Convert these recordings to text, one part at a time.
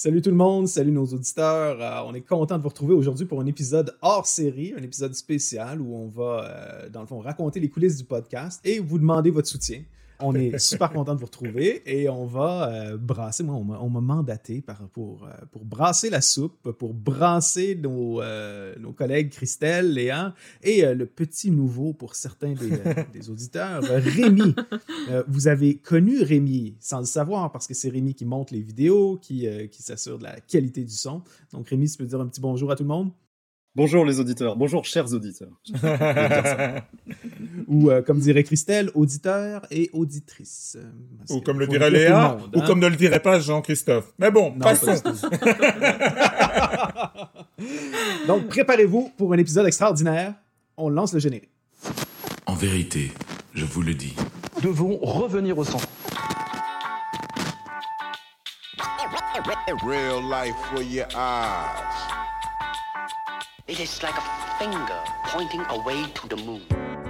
Salut tout le monde, salut nos auditeurs. Euh, on est content de vous retrouver aujourd'hui pour un épisode hors série, un épisode spécial où on va, euh, dans le fond, raconter les coulisses du podcast et vous demander votre soutien. On est super content de vous retrouver et on va euh, brasser. Moi, on m'a mandaté pour, euh, pour brasser la soupe, pour brasser nos, euh, nos collègues Christelle, Léa et le petit nouveau pour certains des, des auditeurs, Rémi. vous avez connu Rémi sans le savoir parce que c'est Rémi qui monte les vidéos, qui, qui s'assure de la qualité du son. Donc, Rémi, tu peux dire un petit bonjour à tout le monde? Bonjour les auditeurs, bonjour chers auditeurs. ou euh, comme dirait Christelle, auditeurs et auditrices. Ou comme le dirait Léa, ou hein. comme ne le dirait pas Jean-Christophe. Mais bon, non, passons. Donc préparez-vous pour un épisode extraordinaire. On lance le générique. En vérité, je vous le dis. Nous devons revenir au centre. Real life for your eyes.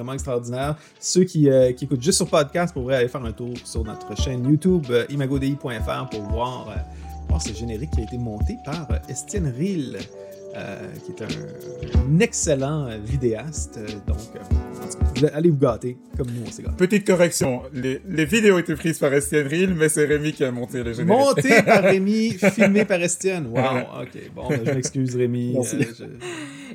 vraiment extraordinaire. Ceux qui, euh, qui, écoutent juste sur podcast pourraient aller faire un tour sur notre chaîne YouTube euh, imagodi.fr pour voir, voir ce générique qui a été monté par Estienne Riel. Euh, qui est un, excellent vidéaste. Donc, euh, allez vous gâter, comme nous, on s'est gâtés. Petite correction, les, les, vidéos étaient prises par Estienne Ril, mais c'est Rémi qui a monté les génériques. Monté par Rémi, filmé par Estienne. Wow, ok, bon, ben, je m'excuse Rémi. Euh,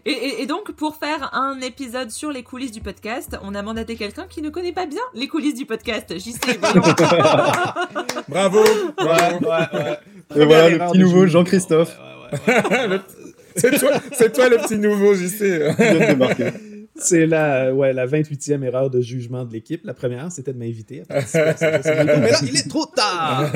et, et, donc, pour faire un épisode sur les coulisses du podcast, on a mandaté quelqu'un qui ne connaît pas bien les coulisses du podcast. J'y sais, Bravo, bravo. Ouais, ouais, Et voilà le petit nouveau Jean-Christophe. c'est toi, toi, le petit nouveau, JC. C'est la, ouais, la 28e erreur de jugement de l'équipe. La première, c'était de m'inviter à Mais là, il est trop tard!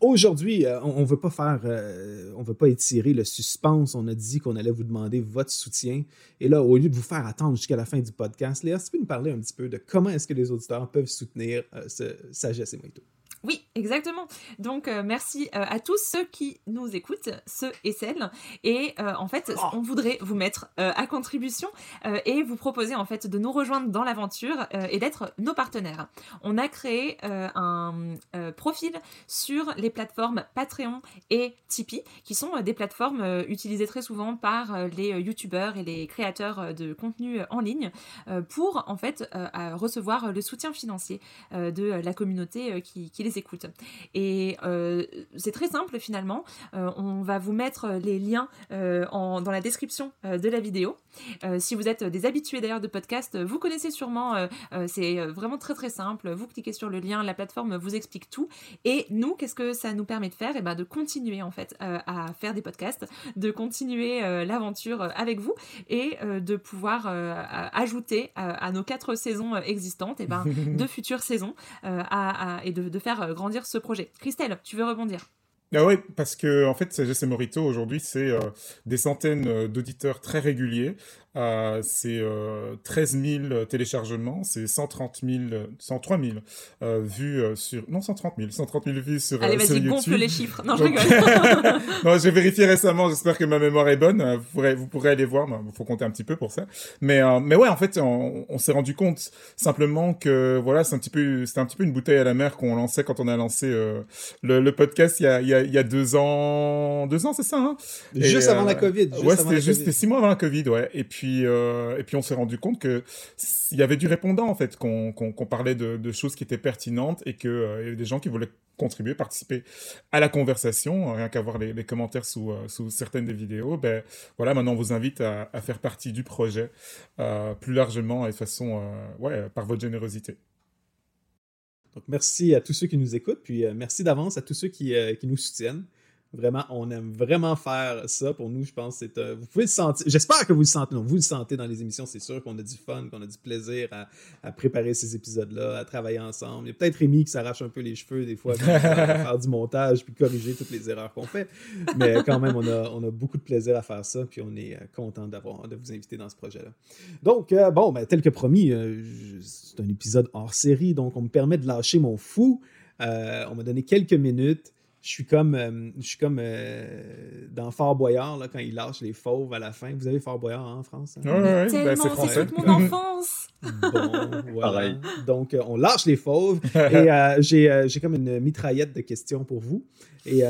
Aujourd'hui, euh, on ne veut pas faire, euh, on veut pas étirer le suspense. On a dit qu'on allait vous demander votre soutien. Et là, au lieu de vous faire attendre jusqu'à la fin du podcast, Léa, tu peux nous parler un petit peu de comment est-ce que les auditeurs peuvent soutenir euh, ce Sagesse et Moito? Oui, exactement. Donc euh, merci euh, à tous ceux qui nous écoutent, ceux et celles. Et euh, en fait, oh. on voudrait vous mettre à contribution et vous proposer en fait de nous rejoindre dans l'aventure et d'être nos partenaires. On a créé un profil sur les plateformes Patreon et Tipeee, qui sont des plateformes utilisées très souvent par les youtubeurs et les créateurs de contenu en ligne pour en fait recevoir le soutien financier de la communauté qui, qui les écoute. Et euh, c'est très simple finalement. Euh, on va vous mettre les liens euh, en, dans la description de la vidéo. si vous êtes des habitués d'ailleurs de podcast, vous connaissez sûrement. c'est vraiment très très simple. Vous cliquez sur le lien, la plateforme vous explique tout. Et nous, qu'est-ce que ça nous permet de faire? Et eh ben de continuer en fait à faire des podcasts, de continuer l'aventure avec vous et de pouvoir ajouter à nos quatre saisons existantes et eh ben, de futures saisons à, et de, de faire euh, grandir ce projet. Christelle, tu veux rebondir? Ah oui, parce que en fait, CGC Morito aujourd'hui, c'est euh, des centaines euh, d'auditeurs très réguliers euh, c'est euh, 13 000 téléchargements, c'est 130 000, 103 000 euh, vues euh, sur... Non, 130 000, 130 000 vues sur, Allez, vas-y, gonfle les chiffres. Non, je rigole. non, j'ai vérifié récemment, j'espère que ma mémoire est bonne. Vous pourrez, vous pourrez aller voir, il faut compter un petit peu pour ça. Mais, mais ouais, en fait, on, on s'est rendu compte simplement que voilà, c'est un petit peu, c'était un petit peu une bouteille à la mer qu'on lançait quand on a lancé le, le, podcast il y, a, il, y a, il y a deux ans. Deux ans, c'est ça, hein? Juste avant la Covid. Juste ouais, c'était juste six mois avant la Covid, ouais. Et puis, euh, et puis on s'est rendu compte que il y avait du répondant en fait, qu'on parlait de, choses qui étaient pertinentes et qu'il euh, y avait des gens qui voulaient contribuer, participer à la conversation, rien qu'à voir les, commentaires sous, euh, sous certaines des vidéos. Ben voilà, maintenant on vous invite à, faire partie du projet plus largement et de façon, ouais, par votre générosité. Donc merci à tous ceux qui nous écoutent, puis merci d'avance à tous ceux qui nous soutiennent. Vraiment, on aime vraiment faire ça. Pour nous, je pense, c'est. Euh, vous pouvez le sentir. J'espère que vous le sentez. Non, vous le sentez dans les émissions. C'est sûr qu'on a du fun, qu'on a du plaisir à, préparer ces épisodes-là, à travailler ensemble. Il y a peut-être Rémi qui s'arrache un peu les cheveux des fois, pour faire du montage, puis corriger toutes les erreurs qu'on fait. Mais quand même, on a, beaucoup de plaisir à faire ça, puis on est euh, content de vous inviter dans ce projet-là. Donc, euh, bon, ben, tel que promis, c'est un épisode hors série, donc on me permet de lâcher mon fou. on m'a donné quelques minutes je suis comme, euh, je suis comme euh, dans Fort Boyard, là, quand il lâche les fauves à la fin. Vous avez Fort Boyard hein, en France? Hein? Oui, oui, ben, c'est français. toute mon enfance! bon, voilà. Donc, euh, on lâche les fauves. et j'ai comme une mitraillette de questions pour vous. Et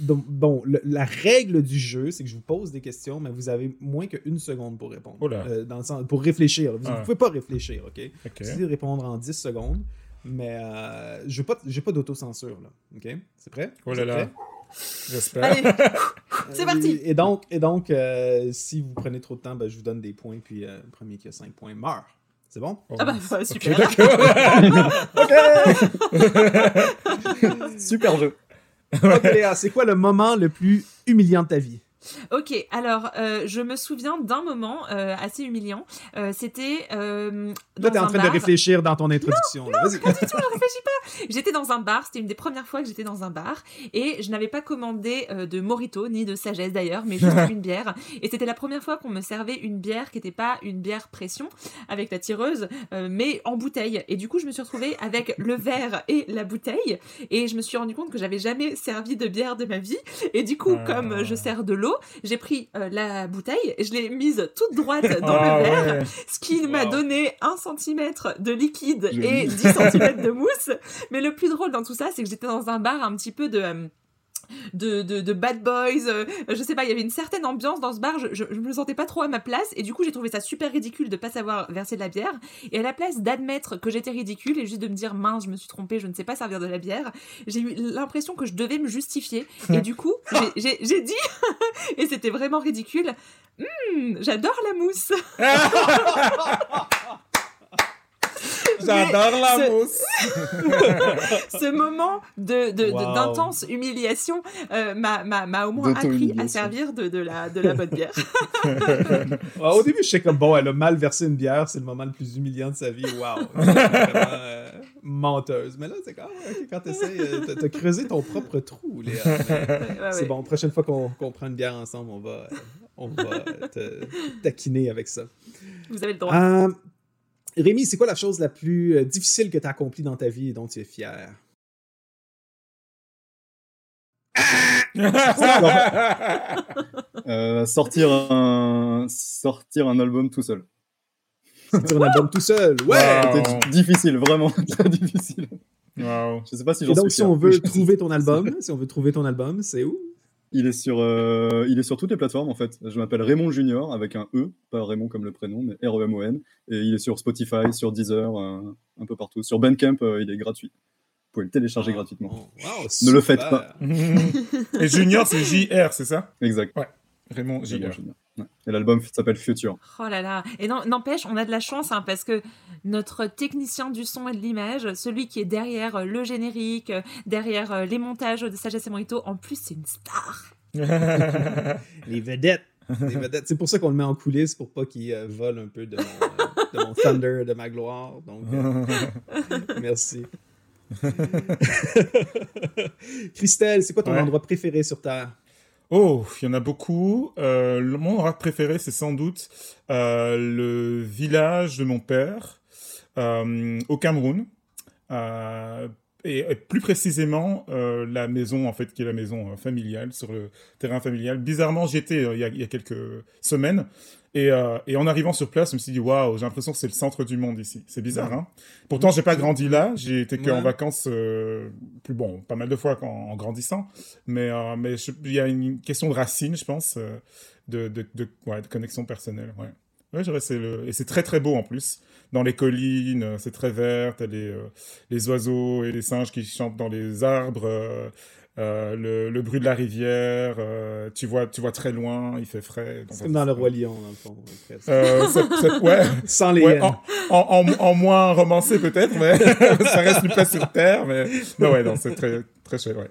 donc, bon, la règle du jeu, c'est que je vous pose des questions, mais vous avez moins qu'une seconde pour répondre. dans le sens, pour réfléchir. Vous ne ah. pouvez pas réfléchir, OK? Vous pouvez répondre en 10 secondes. Mais euh, je n'ai pas, pas d'autocensure, là. OK? C'est prêt? Oh là là. J'espère. c'est parti. Et donc, et donc euh, si vous prenez trop de temps, ben, je vous donne des points, puis euh, le premier qui a 5 points meurt. C'est bon? Ah bah, super. OK, super jeu. Ok, Léa, c'est quoi le moment le plus humiliant de ta vie? Ok, alors euh, je me souviens d'un moment euh, assez humiliant. Euh, c'était. Euh, Là, t'es en train de réfléchir dans ton introduction. Non, non pas du tout, réfléchis pas. J'étais dans un bar, c'était une des premières fois que j'étais dans un bar, et je n'avais pas commandé de Morito, ni de Sagesse d'ailleurs, mais juste une bière. Et c'était la première fois qu'on me servait une bière qui n'était pas une bière pression avec la tireuse, mais en bouteille. Et du coup, je me suis retrouvée avec le verre et la bouteille, et je me suis rendu compte que j'avais jamais servi de bière de ma vie. Et du coup, comme je sers de l'eau, j'ai pris euh, la bouteille, je l'ai mise toute droite dans le ah verre, ce qui m'a donné un centimètre de liquide et 10 cm de mousse. Mais le plus drôle dans tout ça, c'est que j'étais dans un bar un petit peu de... Euh, de, de, bad boys. Euh, je sais pas, il y avait une certaine ambiance dans ce bar. Je, je, me sentais pas trop à ma place. Et du coup, j'ai trouvé ça super ridicule de pas savoir verser de la bière. Et à la place d'admettre que j'étais ridicule et juste de me dire mince, je me suis trompée, je ne sais pas servir de la bière, j'ai eu l'impression que je devais me justifier. Et du coup, j'ai dit, et c'était vraiment ridicule, hum, j'adore la mousse. J'adore la mousse. ce moment de, d'intense humiliation euh, m'a, au moins appris à servir de, de, la, de la bonne bière. au début, je sais comme bon, elle a mal versé une bière, c'est le moment le plus humiliant de sa vie. Waouh! Euh, menteuse. Mais là, c'est quand, quand tu essaies, euh, t'as creusé ton propre trou, Léa. c'est bon, prochaine fois qu'on, qu'on prend une bière ensemble, on va, on va te taquiner avec ça. Vous avez le droit. Rémi, c'est quoi la chose la plus euh, difficile que tu as accomplie dans ta vie et dont tu es fier? Euh, sortir, un... sortir un album tout seul. Sortir un album tout seul, ouais! C'était difficile, vraiment très difficile. Wow. Je sais pas si j'en suis donc, si on veut trouver ton album, si on veut trouver ton album, c'est où? Il est, sur, euh, il est sur toutes les plateformes en fait. Je m'appelle Raymond Junior avec un E, pas Raymond comme le prénom, mais R-E-M-O-N. Et il est sur Spotify, sur Deezer, euh, un peu partout. Sur Bandcamp, euh, il est gratuit. Vous pouvez le télécharger ah, gratuitement. ne le faites pas. Et Junior, c'est J-R, c'est ça? Exact. Ouais. Raymond Junior. Et l'album s'appelle Future. Oh là là. Et n'empêche, on a de la chance hein, parce que notre technicien du son et de l'image, celui qui est derrière le générique, derrière les montages de Sagesse et Morito, en plus, c'est une star. les vedettes. Les vedettes. C'est pour ça qu'on le met en coulisses pour pas qu'il euh, vole un peu de mon, thunder, de ma gloire. Donc, euh, merci. Christelle, c'est quoi ton endroit préféré sur Terre? Oh, il y en a beaucoup. Euh, mon endroit préféré, c'est sans doute euh, le village de mon père euh, au Cameroun. Et, plus précisément la maison en fait qui est la maison familiale sur le terrain familial. Bizarrement, j'y étais il, y a quelques semaines euh, et, en arrivant sur place, je me suis dit, waouh, j'ai l'impression que c'est le centre du monde ici. C'est bizarre, hein Pourtant, j'ai pas grandi là. J'ai été qu'en vacances, euh, plus bon, pas mal de fois en, grandissant. Mais euh, mais il y a une question de racine, je pense, de, de, de, ouais, de connexion personnelle. Ouais. Ouais, le... Et c'est très très beau en plus. Dans les collines, c'est très vert, t'as les, les oiseaux et les singes qui chantent dans les arbres. Euh, le, bruit de la rivière, euh, tu, vois, tu vois très loin, il fait frais. C'est comme dans le Roi Lion, dans le fond. Euh, ouais, Sans les en, en, moins romancé peut-être, mais ça reste une place sur Terre. Mais, mais ouais, c'est très, très chouette, ouais.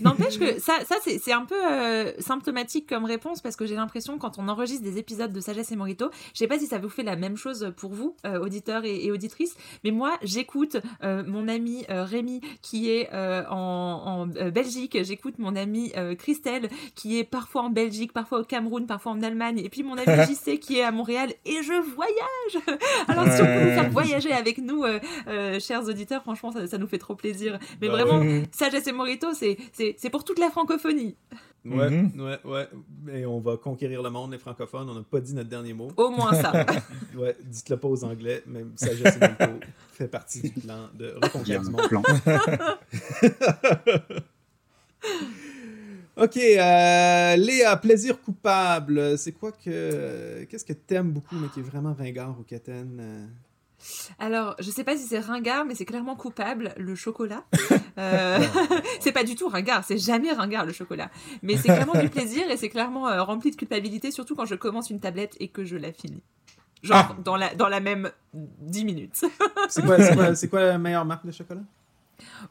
N'empêche que ça, ça c'est c'est un peu euh, symptomatique comme réponse parce que j'ai l'impression quand on enregistre des épisodes de Sagesse et Morito, je sais pas si ça vous fait la même chose pour vous, euh, auditeurs et, et auditrices, mais moi j'écoute euh, mon ami euh, Rémi qui est euh, en, en, euh, Belgique, j'écoute mon ami euh, Christelle qui est parfois en Belgique, parfois au Cameroun, parfois en Allemagne, et puis mon ami JC qui est à Montréal et je voyage. Alors si on peut vous faire voyager avec nous, chers auditeurs, franchement ça, ça nous fait trop plaisir. Mais Bah vraiment. Sagesse et Morito, c'est c'est pour toute la francophonie. Ouais, Mhm. ouais, ouais. Et on va conquérir le monde, les francophones. On n'a pas dit notre dernier mot. Au moins ça. Ouais, dites-le pas aux Anglais, même Sagesse et fait partie du plan de Il y a reconquête du un monde. plan. Ok, euh, Léa, plaisir coupable. C'est quoi que. Qu'est-ce que t'aimes beaucoup, mais qui est vraiment ringard ou quétaine euh? Alors, je sais pas si c'est ringard, mais c'est clairement coupable, le chocolat. Euh, c'est pas du tout ringard, c'est jamais ringard le chocolat. Mais c'est clairement du plaisir et c'est clairement euh, rempli de culpabilité, surtout quand je commence une tablette et que je la finis. Genre dans, la, dans la même 10 minutes. C'est quoi, quoi, quoi la meilleure marque de chocolat?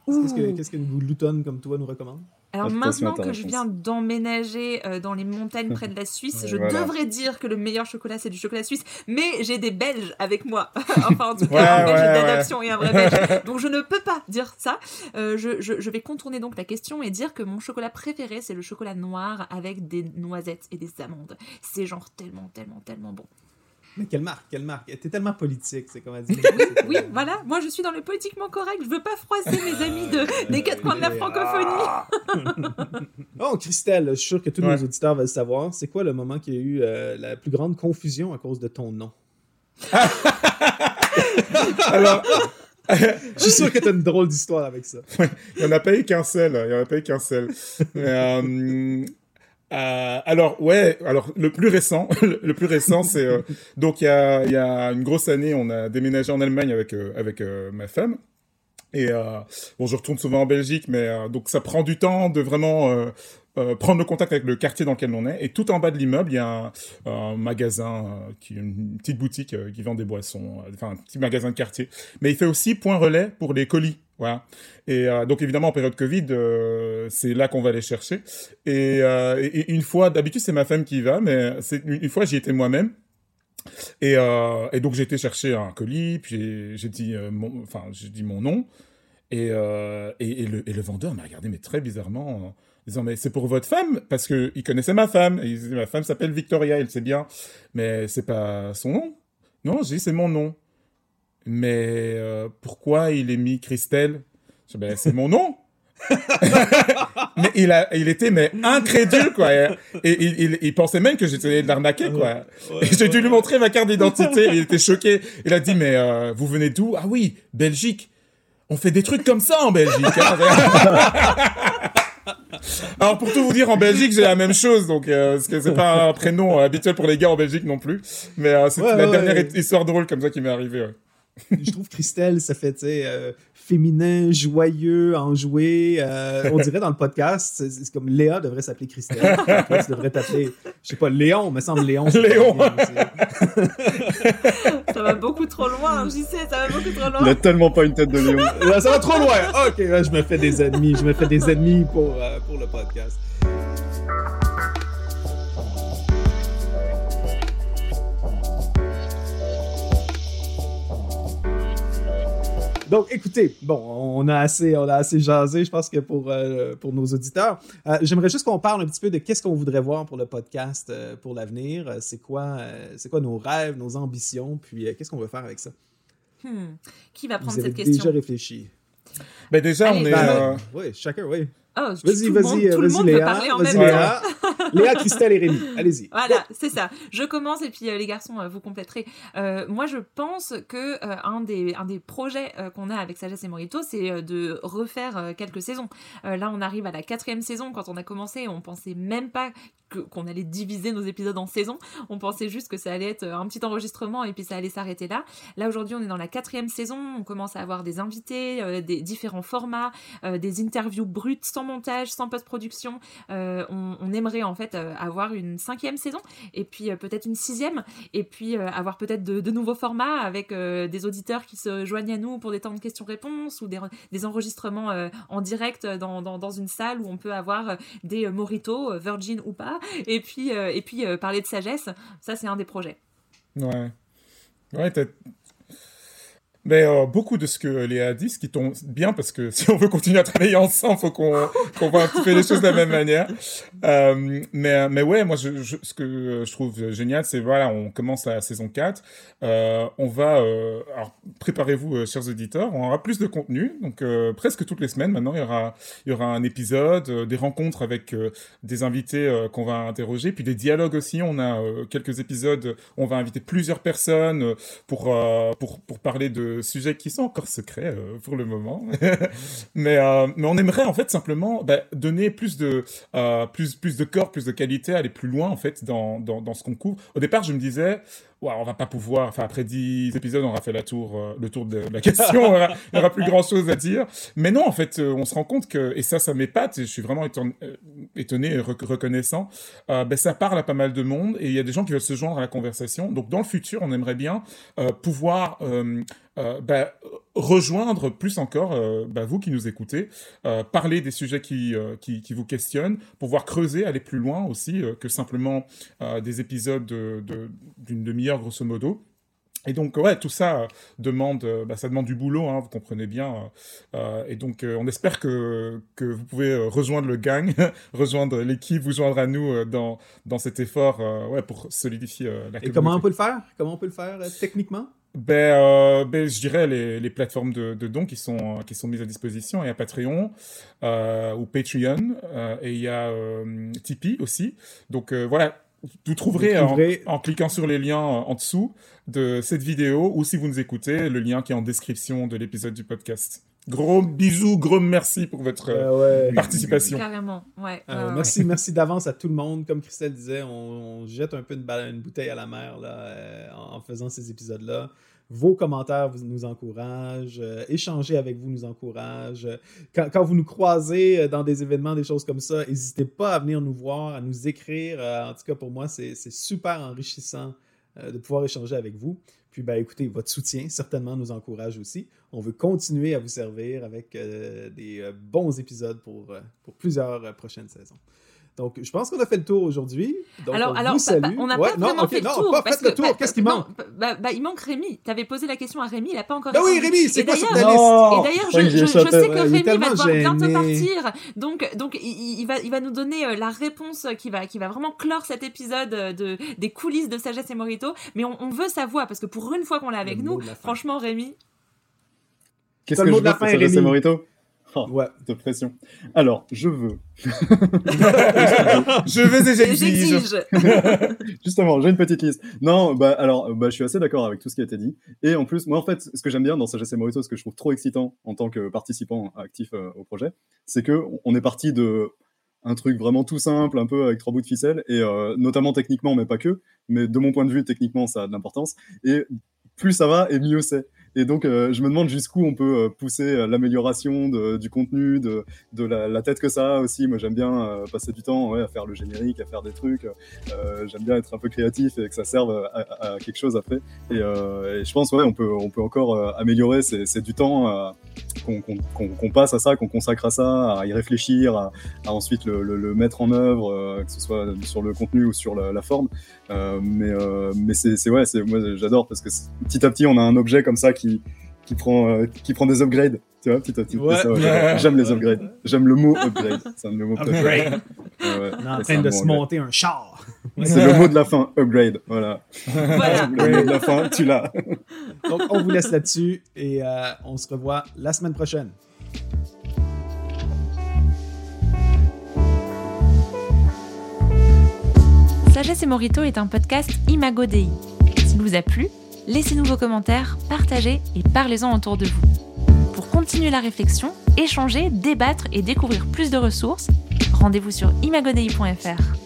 Qu'est-ce que, Ouh. qu'est-ce qu'une gloutonne comme toi nous recommande? Alors Ah, maintenant que je viens d'emménager euh, dans les montagnes près de la Suisse, je voilà. devrais dire que le meilleur chocolat c'est du chocolat suisse, mais j'ai des Belges avec moi, enfin en tout cas Ouais, un Belge ouais, ouais. d'adoption et un vrai Belge, donc je ne peux pas dire ça. Euh, je, je- je vais contourner donc la question et dire que mon chocolat préféré c'est le chocolat noir avec des noisettes et des amandes. C'est genre tellement, tellement, tellement bon. Mais quelle marque Quelle marque T'es tellement politique, c'est comme elle dit. Oui, voilà, moi je suis dans le politiquement correct, je veux pas froisser mes amis de, des quatre coins de la francophonie. Oh, Christelle, je suis sûr que tous Ouais. nos auditeurs veulent savoir, c'est quoi le moment qui a eu euh, la plus grande confusion à cause de ton nom? Alors, Je suis sûr que t'as une drôle d'histoire avec ça. il n'y en a pas eu qu'un seul. Il n'y en a pas eu qu'un seul. Mais, euh, euh, alors, ouais, alors le plus récent, le plus récent, c'est euh, donc il y a, y a une grosse année, on a déménagé en Allemagne avec euh, avec ma femme. Et bon, je retourne souvent en Belgique, mais donc ça prend du temps de vraiment prendre le contact avec le quartier dans lequel on est. Et tout en bas de l'immeuble, il y a un, magasin, qui une petite boutique qui vend des boissons, enfin un petit magasin de quartier. Mais il fait aussi point relais pour les colis. Et euh, donc évidemment en période Covid, euh, c'est là qu'on va les chercher. Et, euh, et- une fois, d'habitude c'est ma femme qui y va, mais une, fois j'y étais moi-même. Et, donc j'ai été chercher un colis, puis j'ai dit, mon, enfin j'ai dit mon nom, et, le, vendeur m'a regardé mais très bizarrement, en disant mais c'est pour votre femme? Parce que il connaissait ma femme, et il disait ma femme s'appelle Victoria, il sait bien, mais c'est pas son nom. Non, j'ai dit c'est mon nom. Mais euh, pourquoi il est mis Christelle? Ben, c'est mon nom. mais il a, il était mais incrédule quoi. Et, et il, il, il pensait même que j'étais de l'arnaquer quoi. Et j'ai dû lui montrer ma carte d'identité. Il était choqué. Il a dit mais euh, vous venez d'où? Ah oui, Belgique. On fait des trucs comme ça en Belgique. hein. Alors pour tout vous dire, en Belgique j'ai la même chose, donc euh, parce que c'est pas un prénom euh, habituel pour les gars en Belgique non plus. Mais euh, c'est Ouais, la ouais, dernière ouais. histoire drôle comme ça qui m'est arrivée. Je trouve Christelle, ça fait, tu sais, euh, féminin, joyeux, enjoué. euh, on dirait dans le podcast, c'est comme Léa devrait s'appeler Christelle. Toi, tu devrais t'appeler, je sais pas, Léon, me semble Léon. Léon. Ça va beaucoup trop loin, j'y sais, ça va beaucoup trop Il loin. a tellement pas une tête de lion. Là, ça va trop loin. Ok, là, je me fais des ennemis. Je me fais des ennemis pour, euh, pour le podcast. Donc, écoutez, bon, on a assez, on a assez jasé, je pense que pour, euh, pour nos auditeurs. Euh, J'aimerais juste qu'on parle un petit peu de qu'est-ce qu'on voudrait voir pour le podcast euh, pour l'avenir. C'est quoi, euh, c'est quoi nos rêves, nos ambitions, puis euh, qu'est-ce qu'on veut faire avec ça? Hmm. Qui va prendre Vous avez cette question? déjà réfléchi? Ben déjà Allez, on est. Ben, euh, oui, chacun, oui. Oh, Vas-y, tout le monde- vas-y, tout le vas-y, Léa. parler en Vas-y, même Léa. Léa, Christelle et Rémi. Allez-y. Voilà, c'est ça. Je commence et puis euh, les garçons, euh, vous compléterez. Euh, moi, je pense que un, des, un des projets qu'on a avec Sagesse et Morito, c'est de refaire quelques saisons. Là, on arrive à la quatrième saison. Quand on a commencé, on pensait même pas qu'on allait diviser nos épisodes en saisons. On pensait juste que ça allait être un petit enregistrement et puis ça allait s'arrêter là. Là, aujourd'hui, on est dans la quatrième saison. On commence à avoir des invités, des différents formats, des interviews brutes, sans montage, sans post-production. On, on aimerait en en fait avoir une cinquième saison et puis peut-être une sixième et puis avoir peut-être de, nouveaux formats avec des auditeurs qui se joignent à nous pour des temps de questions-réponses ou des, enregistrements en direct dans, dans, dans, une salle où on peut avoir des moritos, virgin ou pas, et puis, et puis parler de sagesse. Ça, c'est un des projets. Ouais. Ouais, mais euh, beaucoup de ce que Léa dit, ce qui tombe bien, parce que si on veut continuer à travailler ensemble, faut qu'on qu'on voit un petit peu les choses de la même manière. Euh, mais, mais ouais, moi, ce que je trouve génial, c'est voilà, on commence la saison 4. Euh, on va, alors préparez-vous, chers auditeurs, on aura plus de contenu. Donc presque toutes les semaines maintenant, il y aura, il y aura un épisode, des rencontres avec des invités qu'on va interroger, puis des dialogues aussi. On a quelques épisodes, on va inviter plusieurs personnes pour, pour, pour parler de sujets qui sont encore secrets euh, pour le moment. mais, euh, mais on aimerait en fait simplement bah, donner plus de, euh, plus, plus de corps, plus de qualité, aller plus loin en fait dans, dans, dans ce qu'on couvre. Au départ, je me disais, ouais, on va pas pouvoir, enfin après 10 épisodes, on aura fait la tour, euh, le tour de, la question, il n'y aura, plus grand chose à dire. Mais non, en fait, euh, on se rend compte que, et ça, ça m'épate, et je suis vraiment étonné, euh, étonné et reconnaissant, ben, ça parle à pas mal de monde, et il y a des gens qui veulent se joindre à la conversation. Donc dans le futur, on aimerait bien pouvoir ben, rejoindre plus encore ben, vous qui nous écoutez, parler des sujets qui, qui, qui, vous questionnent, pouvoir creuser, aller plus loin aussi que simplement des épisodes d'une de, d'une demi-heure grosso modo. Et donc, ouais, tout ça demande, euh, bah, ça demande du boulot, hein, vous comprenez bien. Euh, et donc, euh, on espère que, que vous pouvez rejoindre le gang, rejoindre l'équipe, vous joindre à nous dans, dans cet effort ouais, pour solidifier la communauté. Et comment on peut le faire? Comment on peut le faire techniquement? Ben, ben, je dirais les, les plateformes de, de, dons qui sont, qui sont mises à disposition. Il y a Patreon ou Patreon et il y a Tipeee aussi. Donc voilà, vous trouverez, En, cliquant sur les liens euh, en dessous de cette vidéo ou si vous nous écoutez, le lien qui est en description de l'épisode du podcast. Gros bisous, gros merci pour votre euh, participation. Carrément, ouais. Euh, merci, merci d'avance à tout le monde. Comme Christelle disait, on, jette un peu une, une, bouteille à la mer là, en faisant ces épisodes-là. Vos commentaires vous, nous encouragent. Euh, échanger avec vous nous encourage. Quand, quand, vous nous croisez euh, dans des événements, des choses comme ça, n'hésitez pas à venir nous voir, à nous écrire. Euh, en tout cas, pour moi, c'est super enrichissant de pouvoir échanger avec vous. Puis, ben, écoutez, votre soutien certainement nous encourage aussi. On veut continuer à vous servir avec des bons épisodes pour, pour plusieurs prochaines saisons. Donc, je pense qu'on a fait le tour aujourd'hui. Alors, alors on n'a pas vraiment fait le tour. pas fait le tour. Qu'est-ce qui manque? bah, bah, Il manque Rémi. Tu avais posé la question à Rémi, il n'a pas encore répondu. oui, Rémi, c'est quoi ta liste Et d'ailleurs, je, je, sais que Rémi va devoir bientôt partir. Donc, donc il, va, il va nous donner euh, la réponse qui va, qui va vraiment clore cet épisode euh, de, des coulisses de Sagesse et Morito. Mais on, veut sa voix, parce que pour une fois qu'on l'a avec nous, franchement, Rémi... Qu'est-ce que je veux pour Sagesse et Morito? Oh, ouais. De pression. Alors, je veux. je veux et j'exige. Justement, j'ai une petite liste. Non, bah alors, bah, je suis assez d'accord avec tout ce qui a été dit. Et en plus, moi, en fait, ce que j'aime bien dans Sagesse et Morito, ce que je trouve trop excitant en tant que participant actif euh, au projet, c'est que on est parti de un truc vraiment tout simple, un peu avec trois bouts de ficelle, et euh, notamment techniquement, mais pas que. Mais de mon point de vue, techniquement, ça a de l'importance. Et plus ça va, et mieux c'est. Et donc, euh, je me demande jusqu'où on peut euh, pousser euh, l'amélioration du contenu, de, de la, tête que ça a aussi. Moi, j'aime bien passer du temps ouais, à faire le générique, à faire des trucs. j'aime bien être un peu créatif et que ça serve à, quelque chose après. Et, et, je pense, ouais, on peut, on peut encore améliorer. C'est du temps qu'on passe à ça, qu'on consacre à ça, à y réfléchir, à, ensuite le, le, mettre en œuvre, que ce soit sur le contenu ou sur la, la forme. mais mais c'est ouais, moi j'adore parce que petit à petit, on a un objet comme ça qui qui, qui, prend, euh, qui prend des upgrades. Tu vois, petit à petit. Ouais. J'aime les upgrades. J'aime le mot upgrade. C'est un de mes mots préférés. Ouais, On est en train de se monter un char. C'est le mot de la fin, upgrade. Voilà. voilà. le mot de la fin, tu l'as. Donc, on vous laisse là-dessus et euh, on se revoit la semaine prochaine. Sagesse et Morito est un podcast Imago Dei. S'il vous a plu, laissez-nous vos commentaires, partagez et parlez-en autour de vous. Pour continuer la réflexion, échanger, débattre et découvrir plus de ressources, rendez-vous sur imagodei.fr.